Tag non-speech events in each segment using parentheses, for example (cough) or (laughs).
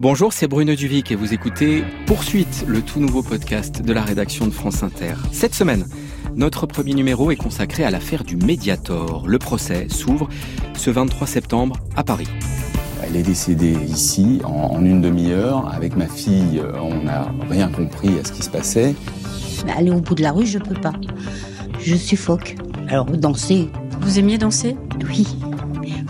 Bonjour, c'est Bruno Duvic et vous écoutez Poursuite, le tout nouveau podcast de la rédaction de France Inter. Cette semaine, notre premier numéro est consacré à l'affaire du Mediator. Le procès s'ouvre ce 23 septembre à Paris. Elle est décédée ici en, une demi-heure. Avec ma fille, euh, on n'a rien compris à ce qui se passait. aller au bout de la rue, je peux pas. Je suffoque. Alors danser. Vous aimiez danser? Oui.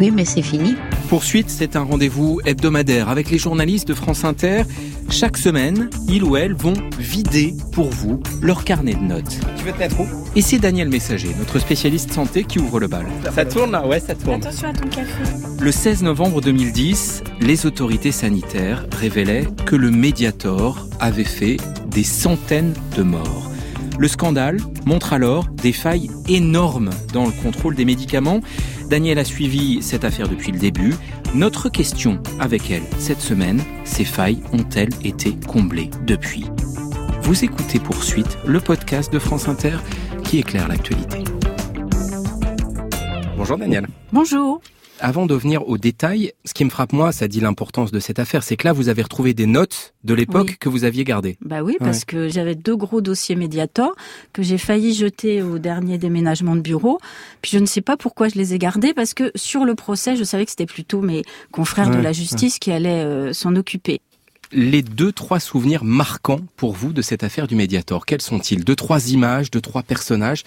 Oui, mais c'est fini. Poursuite, c'est un rendez-vous hebdomadaire avec les journalistes de France Inter. Chaque semaine, ils ou elles vont vider pour vous leur carnet de notes. Tu veux te mettre où? Et c'est Daniel Messager, notre spécialiste santé, qui ouvre le bal. Ça tourne là Ouais, ça tourne. Attention à ton café. Le 16 novembre 2010, les autorités sanitaires révélaient que le Mediator avait fait des centaines de morts. Le scandale montre alors des failles énormes dans le contrôle des médicaments. Daniel a suivi cette affaire depuis le début. Notre question avec elle cette semaine, ces failles ont-elles été comblées depuis? Vous écoutez Poursuite, le podcast de France Inter qui éclaire l'actualité. Bonjour Daniel. Bonjour. Avant de venir aux détails, ce qui me frappe moi, ça dit l'importance de cette affaire, c'est que là vous avez retrouvé des notes de l'époque Oui. que vous aviez gardées. Bah oui, parce que j'avais deux gros dossiers Mediator que j'ai failli jeter au dernier déménagement de bureau. Puis je ne sais pas pourquoi je les ai gardés parce que sur le procès, je savais que c'était plutôt mes confrères de la justice qui allaient euh, s'en occuper. Les deux, trois souvenirs marquants pour vous de cette affaire du Mediator, quels sont-ils? Deux, trois images, deux, trois personnages?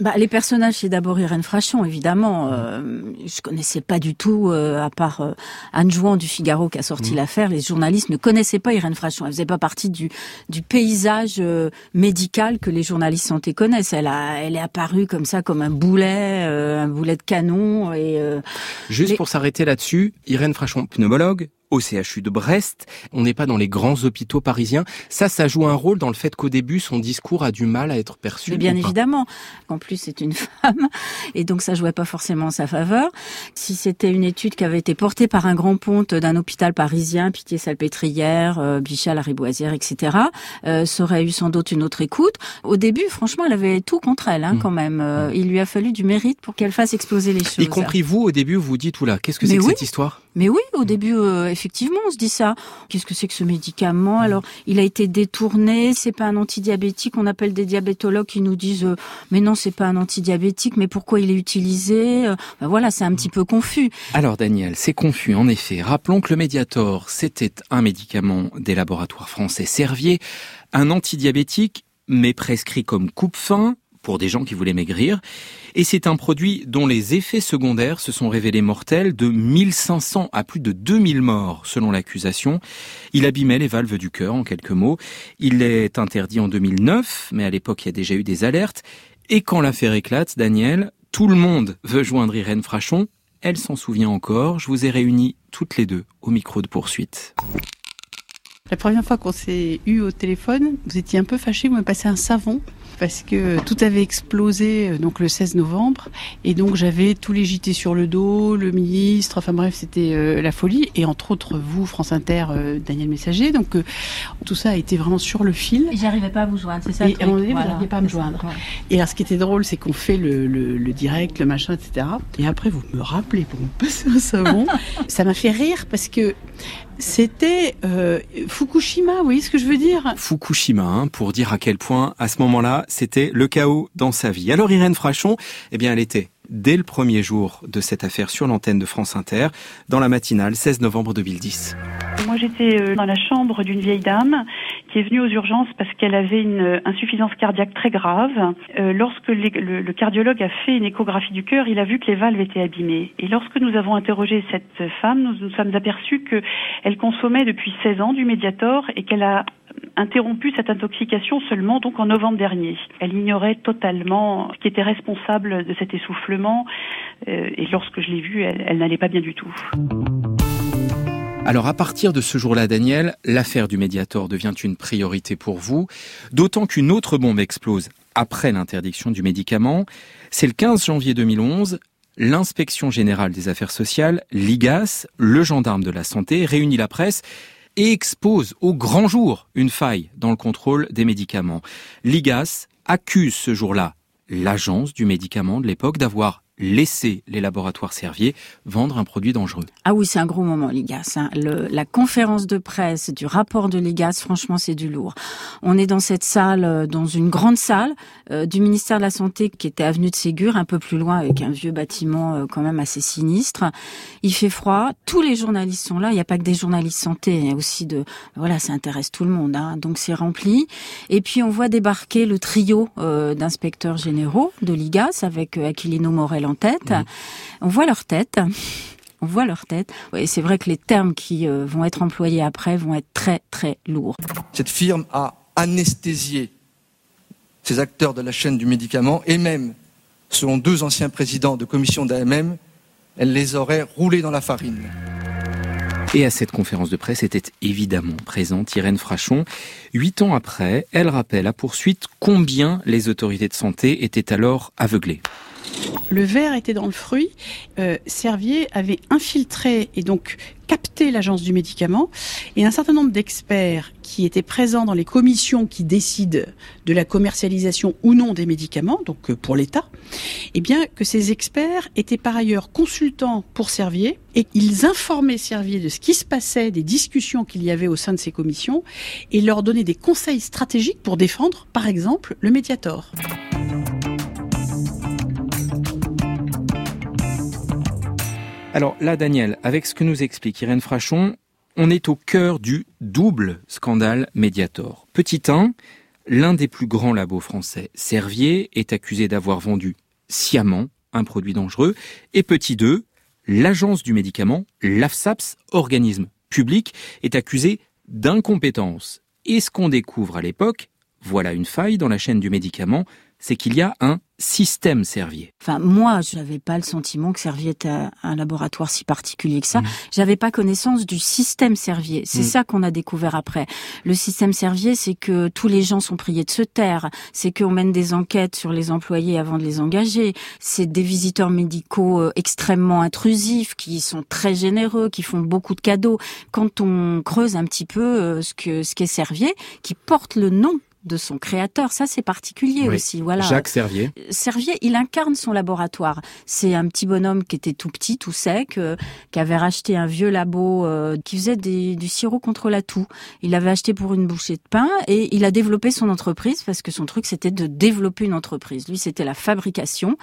Bah, les personnages, c'est d'abord Irène Frachon, évidemment. Euh, je connaissais pas du tout, euh, à part euh, Anne Jouan du Figaro qui a sorti l'affaire, les journalistes ne connaissaient pas Irène Frachon. Elle faisait pas partie du, du paysage euh, médical que les journalistes santé connaissent. Elle, a, elle est apparue comme ça, comme un boulet, un boulet de canon. Et Juste Les- pour s'arrêter là-dessus, Irène Frachon, pneumologue, au CHU de Brest, on n'est pas dans les grands hôpitaux parisiens. Ça, ça joue un rôle dans le fait qu'au début, son discours a du mal à être perçu. Mais bien évidemment. En plus, c'est une (laughs) femme. Et donc, ça jouait pas forcément en sa faveur. Si c'était une étude qui avait été portée par un grand ponte d'un hôpital parisien, Pitié-Salpêtrière, euh, Bichat, la Riboisière, etc., euh, ça aurait eu sans doute une autre écoute. Au début, franchement, elle avait tout contre elle, hein, Mm. quand même. Euh, il lui a fallu du mérite pour qu'elle fasse exploser les choses. Y compris vous, au début, vous dites, oula, qu'est-ce que c'est que oui. cette histoire? Mais oui, au début, euh, effectivement, on se dit ça. Qu'est-ce que c'est que ce médicament? Alors, il a été détourné. C'est pas un antidiabétique. On appelle des diabétologues qui nous disent, euh, mais non, c'est pas un antidiabétique. Mais pourquoi il est utilisé? Euh, ben Voilà, c'est un petit peu confus. Alors Daniel, c'est confus en effet. Rappelons que le Mediator, c'était un médicament des laboratoires français Servier, un antidiabétique, mais prescrit comme coupe-faim pour des gens qui voulaient maigrir. Et c'est un produit dont les effets secondaires se sont révélés mortels de 1500 à plus de 2000 morts selon l'accusation. Il abîmait les valves du cœur en quelques mots. Il est interdit en 2009, mais à l'époque il y a déjà eu des alertes. Et quand l'affaire éclate, Daniel, tout le monde veut joindre Irène Frachon. Elle s'en souvient encore. Je vous ai réunis toutes les deux au micro de poursuite. La première fois qu'on s'est eu au téléphone, vous étiez un peu fâché, vous m'avez passé un savon parce que tout avait explosé euh, donc le 16 novembre et donc j'avais tous les JT sur le dos, le ministre, enfin bref c'était euh, la folie et entre autres vous France Inter, euh, Daniel Messager donc euh, tout ça a été vraiment sur le fil. J'arrivais pas à vous joindre, c'est Et à un moment donné, vous n'arriviez pas à me joindre. Et alors, ce qui était drôle, c'est qu'on fait le, le- le direct, le machin, etc. Et après, vous me rappelez pour me passer un savon. (laughs) ça m'a fait rire parce que c'était euh, Fukushima, vous voyez ce que je veux dire? Fukushima, hein, pour dire à quel point, à ce moment-là, c'était le chaos dans sa vie. Alors Irène Frachon, eh bien, elle était dès le premier jour de cette affaire sur l'antenne de France Inter, dans la matinale 16 novembre 2010. Moi, j'étais euh, dans la chambre d'une vieille dame qui est venue aux urgences parce qu'elle avait une euh, insuffisance cardiaque très grave. Euh, lorsque le, cardiologue a fait une échographie du cœur, il a vu que les valves étaient abîmées. Et lorsque nous avons interrogé cette femme, nous nous sommes aperçus qu'elle consommait depuis 16 ans du Mediator et qu'elle a interrompu cette intoxication seulement donc en novembre dernier. Elle ignorait totalement ce qui était responsable de cet essoufflement euh, et lorsque je l'ai vue, elle n'allait pas bien du tout. Alors à partir de ce jour-là, Daniel, l'affaire du Mediator devient une priorité pour vous, d'autant qu'une autre bombe explose après l'interdiction du médicament. C'est le 15 janvier 2011. L'inspection générale des affaires sociales, l'IGAS, le gendarme de la santé, réunit la presse et expose au grand jour une faille dans le contrôle des médicaments. L'IGAS accuse ce jour-là l'agence du médicament de l'époque d'avoir laisser les laboratoires Servier vendre un produit dangereux. Ah oui, c'est un gros moment, l'IGAS. Hein. la conférence de presse du rapport de l'IGAS, franchement, c'est du lourd. On est dans cette salle, euh, dans une grande salle euh, du ministère de la Santé qui était avenue de Ségur, un peu plus loin, avec un vieux bâtiment euh, quand même assez sinistre. Il fait froid. Tous les journalistes sont là. Il n'y a pas que des journalistes santé, il y a aussi de... Voilà, ça intéresse tout le monde. Hein. Donc c'est rempli. Et puis on voit débarquer le trio d'inspecteurs généraux de l'IGAS avec Aquilino Morel en tête. On voit leur tête. On voit leur tête. Et c'est vrai que les termes qui euh, vont être employés après vont être très très lourds. Cette firme a anesthésié ces acteurs de la chaîne du médicament et même, selon deux anciens présidents de commission d'AMM, elle les aurait roulés dans la farine. Et à cette conférence de presse était évidemment présente Irène Frachon. Huit ans après, elle rappelle à poursuite combien les autorités de santé étaient alors aveuglées. Le verre était dans le fruit. Euh, Servier avait infiltré et donc capté l'agence du médicament. Et un certain nombre d'experts qui étaient présents dans les commissions qui décident de la commercialisation ou non des médicaments, donc euh, pour l'État, eh bien que ces experts étaient par ailleurs consultants pour Servier et ils informaient Servier de ce qui se passait, des discussions qu'il y avait au sein de ces commissions et leur donnaient des conseils stratégiques pour défendre, par exemple, le Mediator. Alors là, Daniel, avec ce que nous explique Irène Frachon, on est au cœur du double scandale Mediator. Petit 1, l'un des plus grands labos français, Servier, est accusé d'avoir vendu sciemment un produit dangereux. Et petit 2, l'agence du médicament, l'AFSAPS, organisme public, est accusé d'incompétence. Et ce qu'on découvre à l'époque, voilà une faille dans la chaîne du médicament, c'est qu'il y a un système Servier. Enfin, moi, je n'avais pas le sentiment que Servier était un laboratoire si particulier que ça. Mmh. J'avais pas connaissance du système Servier. C'est mmh. ça qu'on a découvert après. Le système Servier, c'est que tous les gens sont priés de se taire. C'est qu'on mène des enquêtes sur les employés avant de les engager. C'est des visiteurs médicaux euh, extrêmement intrusifs, qui sont très généreux, qui font beaucoup de cadeaux. Quand on creuse un petit peu euh, ce que ce qu'est Servier, qui porte le nom de son créateur. Ça, c'est particulier aussi. Voilà. Jacques Servier. Servier, il incarne son laboratoire. C'est un petit bonhomme qui était tout petit, tout sec, euh, qui avait racheté un vieux labo euh, qui faisait du sirop contre la toux. Il l'avait acheté pour une bouchée de pain et il a développé son entreprise parce que son truc, c'était de développer une entreprise. Lui, c'était la fabrication.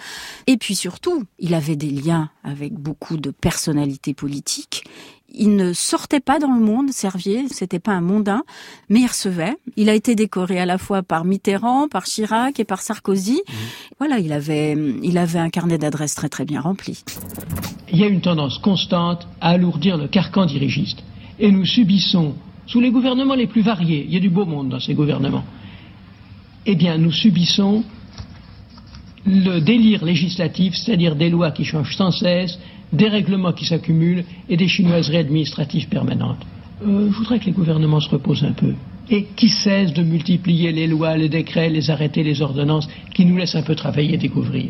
Et puis surtout, il avait des liens avec beaucoup de personnalités politiques il ne sortait pas dans le monde, Servier, c'était pas un mondain, mais il recevait. Il a été décoré à la fois par Mitterrand, par Chirac et par Sarkozy. Mmh. Voilà, il avait, il avait un carnet d'adresses très très bien rempli. Il y a une tendance constante à alourdir le carcan dirigiste. Et nous subissons, sous les gouvernements les plus variés, il y a du beau monde dans ces gouvernements, eh bien nous subissons le délire législatif, c'est-à-dire des lois qui changent sans cesse, des règlements qui s'accumulent et des chinoiseries administratives permanentes. Euh, je voudrais que les gouvernements se reposent un peu et qui cessent de multiplier les lois, les décrets, les arrêtés, les ordonnances, qui nous laissent un peu travailler et découvrir.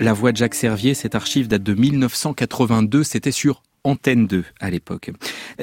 La voix de Jacques Servier, cette archive date de 1982, c'était sur Antenne 2 à l'époque.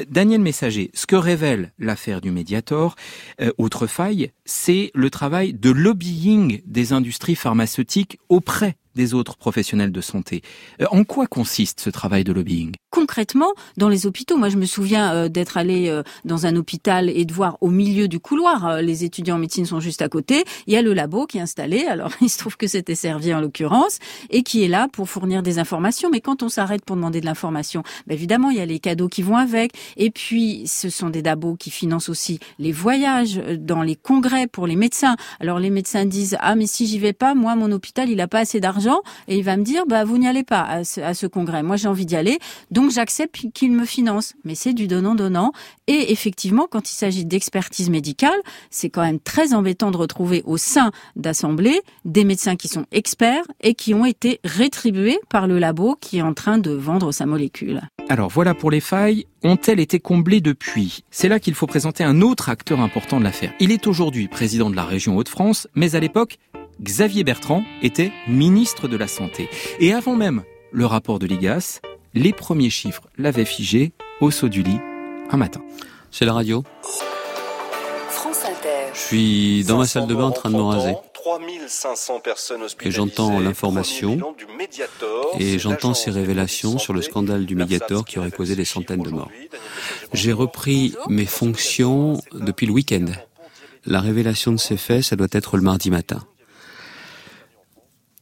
Daniel Messager, ce que révèle l'affaire du Mediator, euh, autre faille, c'est le travail de lobbying des industries pharmaceutiques auprès des autres professionnels de santé. Euh, en quoi consiste ce travail de lobbying? Concrètement, dans les hôpitaux, moi je me souviens euh, d'être allé euh, dans un hôpital et de voir au milieu du couloir, les étudiants en médecine sont juste à côté, il y a le labo qui est installé, (laughs) alors il se trouve que c'était servi en l'occurrence, et qui est là pour fournir des informations, mais quand on s'arrête pour demander de l'information, ben évidemment il y a les cadeaux qui vont avec, et puis ce sont des labos qui financent aussi les voyages dans les congrès pour les médecins. Alors les médecins disent, ah mais si j'y vais pas, moi mon hôpital il n'a pas assez d'argent, et il va me dire bah vous n'y allez pas à ce, congrès. Moi j'ai envie d'y aller, donc j'accepte qu'il me finance. Mais c'est du donnant donnant. Et effectivement, quand il s'agit d'expertise médicale, c'est quand même très embêtant de retrouver au sein d'assemblées des médecins qui sont experts et qui ont été rétribués par le labo qui est en train de vendre sa molécule. Alors voilà pour les failles. Ont-elles été comblées depuis? C'est là qu'il faut présenter un autre acteur important de l'affaire. Il est aujourd'hui président de la région Hauts-de-France, mais à l'époque, Xavier Bertrand était ministre de la Santé. Et avant même le rapport de l'IGAS, les premiers chiffres l'avaient figé au saut du lit un matin. C'est la radio. Je suis dans ma salle de bain en train de me raser. 3500 personnes Et j'entends l'information et j'entends ces révélations sur le scandale du Mediator qui aurait causé des centaines de morts. J'ai repris mes fonctions depuis le week-end. La révélation de ces faits, ça doit être le mardi matin.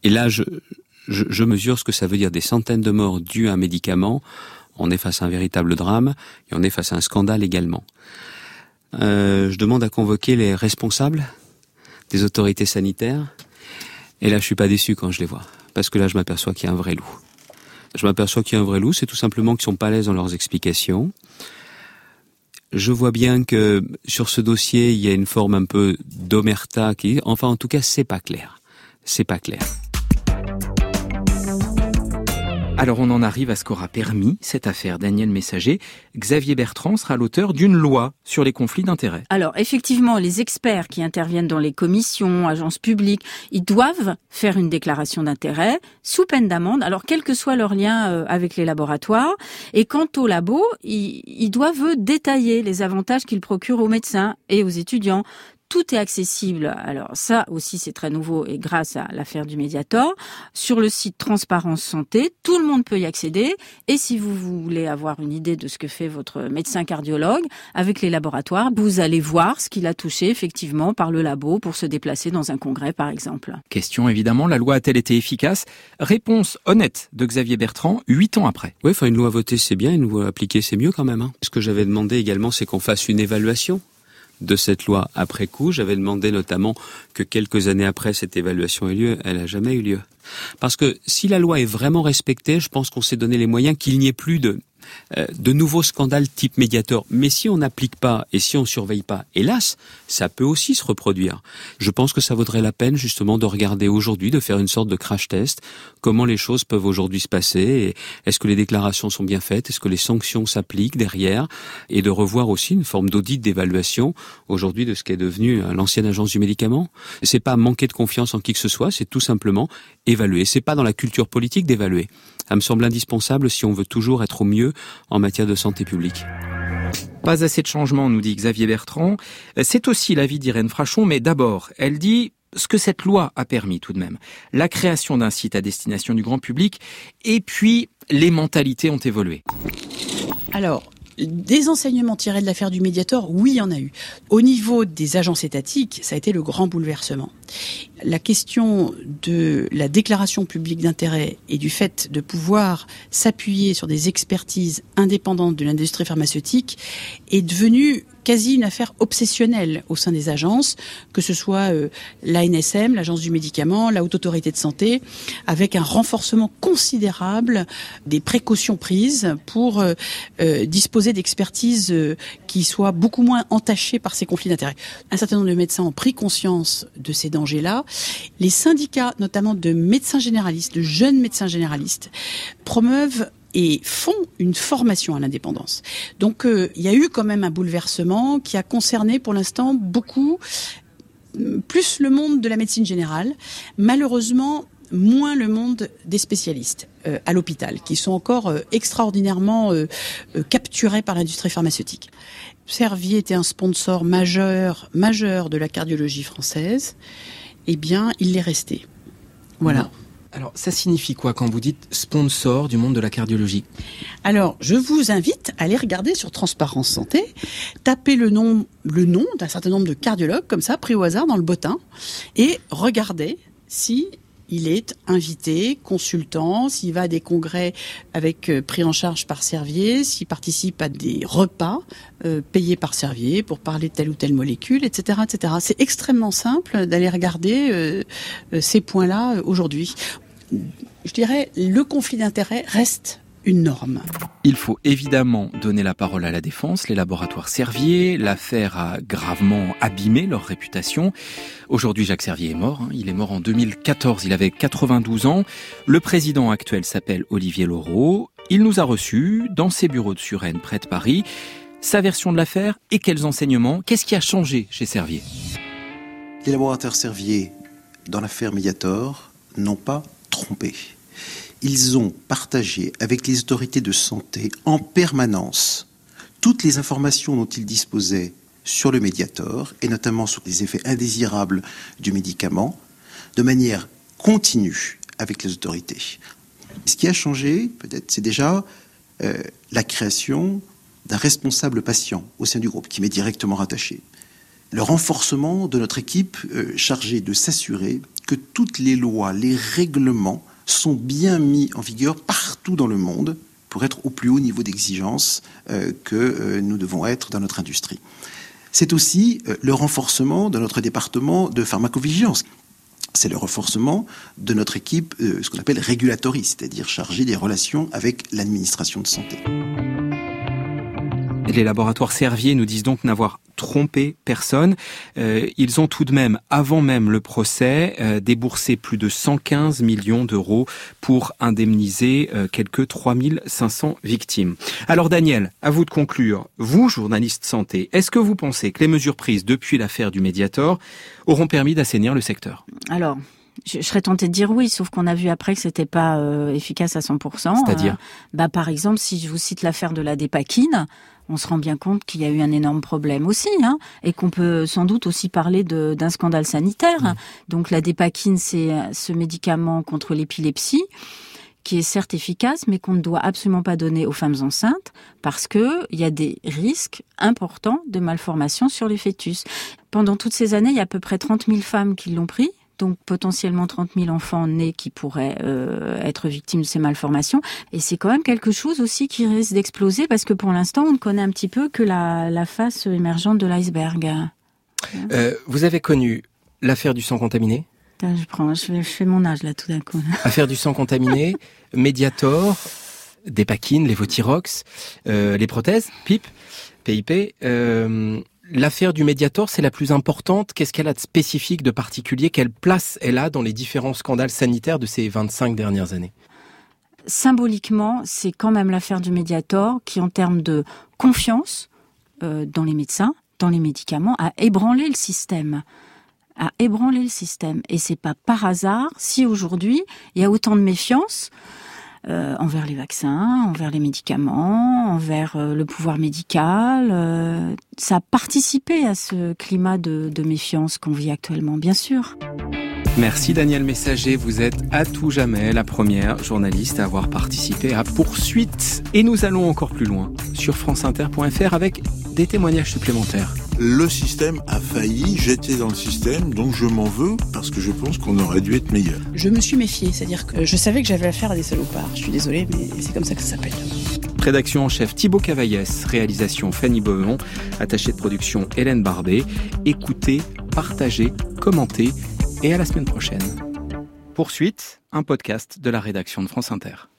Et là, je, je, mesure ce que ça veut dire des centaines de morts dues à un médicament. On est face à un véritable drame et on est face à un scandale également. Euh, je demande à convoquer les responsables des autorités sanitaires. Et là, je suis pas déçu quand je les vois, parce que là, je m'aperçois qu'il y a un vrai loup. Je m'aperçois qu'il y a un vrai loup, c'est tout simplement qu'ils sont pas à l'aise dans leurs explications. Je vois bien que sur ce dossier, il y a une forme un peu d'omerta qui, enfin, en tout cas, c'est pas clair. C'est pas clair. Alors on en arrive à ce qu'aura permis cette affaire Daniel Messager. Xavier Bertrand sera l'auteur d'une loi sur les conflits d'intérêts. Alors effectivement, les experts qui interviennent dans les commissions, agences publiques, ils doivent faire une déclaration d'intérêt sous peine d'amende, alors quel que soit leur lien euh, avec les laboratoires. Et quant au labo, ils, ils doivent détailler les avantages qu'ils procurent aux médecins et aux étudiants, tout est accessible. Alors ça aussi c'est très nouveau et grâce à l'affaire du Mediator sur le site Transparence Santé, tout le monde peut y accéder et si vous voulez avoir une idée de ce que fait votre médecin cardiologue avec les laboratoires, vous allez voir ce qu'il a touché effectivement par le labo pour se déplacer dans un congrès par exemple. Question évidemment, la loi a-t-elle été efficace? Réponse honnête de Xavier Bertrand, huit ans après. Oui, enfin une loi votée c'est bien, une loi appliquée c'est mieux quand même. Hein. Ce que j'avais demandé également c'est qu'on fasse une évaluation de cette loi après coup. J'avais demandé notamment que quelques années après cette évaluation ait lieu, elle n'a jamais eu lieu. Parce que si la loi est vraiment respectée, je pense qu'on s'est donné les moyens qu'il n'y ait plus de de nouveaux scandales type médiateur. Mais si on n'applique pas et si on surveille pas, hélas, ça peut aussi se reproduire. Je pense que ça vaudrait la peine justement de regarder aujourd'hui, de faire une sorte de crash test, comment les choses peuvent aujourd'hui se passer, est-ce que les déclarations sont bien faites, est-ce que les sanctions s'appliquent derrière, et de revoir aussi une forme d'audit d'évaluation aujourd'hui de ce qui est devenu euh, l'ancienne agence du médicament. C'est pas manquer de confiance en qui que ce soit, c'est tout simplement évaluer. C'est pas dans la culture politique d'évaluer. Ça me semble indispensable si on veut toujours être au mieux en matière de santé publique. Pas assez de changements, nous dit Xavier Bertrand. C'est aussi l'avis d'Irène Frachon, mais d'abord, elle dit ce que cette loi a permis tout de même. La création d'un site à destination du grand public, et puis les mentalités ont évolué. Alors, des enseignements tirés de l'affaire du Mediator, oui, il y en a eu. Au niveau des agences étatiques, ça a été le grand bouleversement. La question de la déclaration publique d'intérêt et du fait de pouvoir s'appuyer sur des expertises indépendantes de l'industrie pharmaceutique est devenue quasi une affaire obsessionnelle au sein des agences, que ce soit euh, l'ANSM, l'Agence du médicament, la Haute Autorité de Santé, avec un renforcement considérable des précautions prises pour euh, euh, disposer d'expertises qui soient beaucoup moins entachées par ces conflits d'intérêts. Un certain nombre de médecins ont pris conscience de ces dangers-là. Les syndicats, notamment de médecins généralistes, de jeunes médecins généralistes, promeuvent et font une formation à l'indépendance. Donc euh, il y a eu quand même un bouleversement qui a concerné pour l'instant beaucoup euh, plus le monde de la médecine générale, malheureusement moins le monde des spécialistes euh, à l'hôpital, qui sont encore extraordinairement capturés par l'industrie pharmaceutique. Servier était un sponsor majeur, majeur de la cardiologie française. Eh bien, il l'est resté. Voilà. Alors, ça signifie quoi quand vous dites sponsor du monde de la cardiologie? Alors, je vous invite à aller regarder sur Transparence Santé, taper le nom, le nom d'un certain nombre de cardiologues comme ça, pris au hasard dans le bottin, et regarder si il est invité, consultant, s'il va à des congrès avec euh, pris en charge par Servier, s'il participe à des repas euh, payés par Servier pour parler de telle ou telle molécule, etc., etc. C'est extrêmement simple d'aller regarder euh, ces points-là aujourd'hui je dirais, le conflit d'intérêts reste une norme. Il faut évidemment donner la parole à la défense, les laboratoires Servier. L'affaire a gravement abîmé leur réputation. Aujourd'hui, Jacques Servier est mort. Hein. Il est mort en 2014. Il avait 92 ans. Le président actuel s'appelle Olivier Laureau. Il nous a reçus dans ses bureaux de Suresnes, près de Paris. Sa version de l'affaire et quels enseignements? Qu'est-ce qui a changé chez Servier? Les laboratoires Servier, dans l'affaire Mediator, n'ont pas trompé. Ils ont partagé avec les autorités de santé en permanence toutes les informations dont ils disposaient sur le médiator, et notamment sur les effets indésirables du médicament, de manière continue avec les autorités. Ce qui a changé, peut-être, c'est déjà euh, la création d'un responsable patient au sein du groupe qui m'est directement rattaché. Le renforcement de notre équipe euh, chargée de s'assurer que toutes les lois, les règlements sont bien mis en vigueur partout dans le monde pour être au plus haut niveau d'exigence euh, que nous devons être dans notre industrie. C'est aussi le renforcement de notre département de pharmacovigilance c'est le renforcement de notre équipe, euh, ce qu'on appelle régulatory, c'est-à-dire chargée des relations avec l'administration de santé. Les laboratoires Servier nous disent donc n'avoir trompé personne. Euh, ils ont tout de même, avant même le procès, euh, déboursé plus de 115 millions d'euros pour indemniser quelques 3500 victimes. Alors Daniel, à vous de conclure. Vous, journaliste santé, est-ce que vous pensez que les mesures prises depuis l'affaire du Mediator auront permis d'assainir le secteur? Alors, je, serais tentée de dire oui, sauf qu'on a vu après que c'était pas euh, efficace à 100%. C'est-à-dire? Euh, Bah par exemple, si je vous cite l'affaire de la dépakine, on se rend bien compte qu'il y a eu un énorme problème aussi, hein, et qu'on peut sans doute aussi parler d'un scandale sanitaire. Donc la dépakine, c'est euh, ce médicament contre l'épilepsie qui est certes efficace, mais qu'on ne doit absolument pas donner aux femmes enceintes parce que il y a des risques importants de malformation sur les fœtus. Pendant toutes ces années, il y a à peu près 30 000 femmes qui l'ont pris donc potentiellement 30 000 enfants nés qui pourraient euh, être victimes de ces malformations. Et c'est quand même quelque chose aussi qui risque d'exploser parce que pour l'instant, on ne connaît un petit peu que la, la face émergente de l'iceberg. Euh, vous avez connu l'affaire du sang contaminé? Je, prends, je, fais mon âge là tout d'un coup. (laughs) Affaire du sang contaminé, Mediator, des paquines, les Votirox, euh, les prothèses, PIP, PIP. L'affaire du Mediator, c'est la plus importante. Qu'est-ce qu'elle a de spécifique, de particulier? Quelle place elle a dans les différents scandales sanitaires de ces 25 dernières années? Symboliquement, c'est quand même l'affaire du Mediator qui, en termes de confiance euh, dans les médecins, dans les médicaments, a ébranlé le système a ébranlé le système. Et c'est pas par hasard si aujourd'hui il y a autant de méfiance euh, envers les vaccins, envers les médicaments, envers euh, le pouvoir médical. Euh, ça a participé à ce climat de, méfiance qu'on vit actuellement, bien sûr. Merci Daniel Messager, vous êtes à tout jamais la première journaliste à avoir participé à Poursuite. Et nous allons encore plus loin sur franceinter.fr avec des témoignages supplémentaires le système a failli, j'étais dans le système, donc je m'en veux parce que je pense qu'on aurait dû être meilleur. Je me suis méfié, c'est-à-dire que je savais que j'avais affaire à des salopards. Je suis désolé, mais c'est comme ça que ça s'appelle. Rédaction en chef Thibaut Cavaillès, réalisation Fanny Beaumont, attachée de production Hélène Barbet. Écoutez, partagez, commentez et à la semaine prochaine. Poursuite, un podcast de la rédaction de France Inter.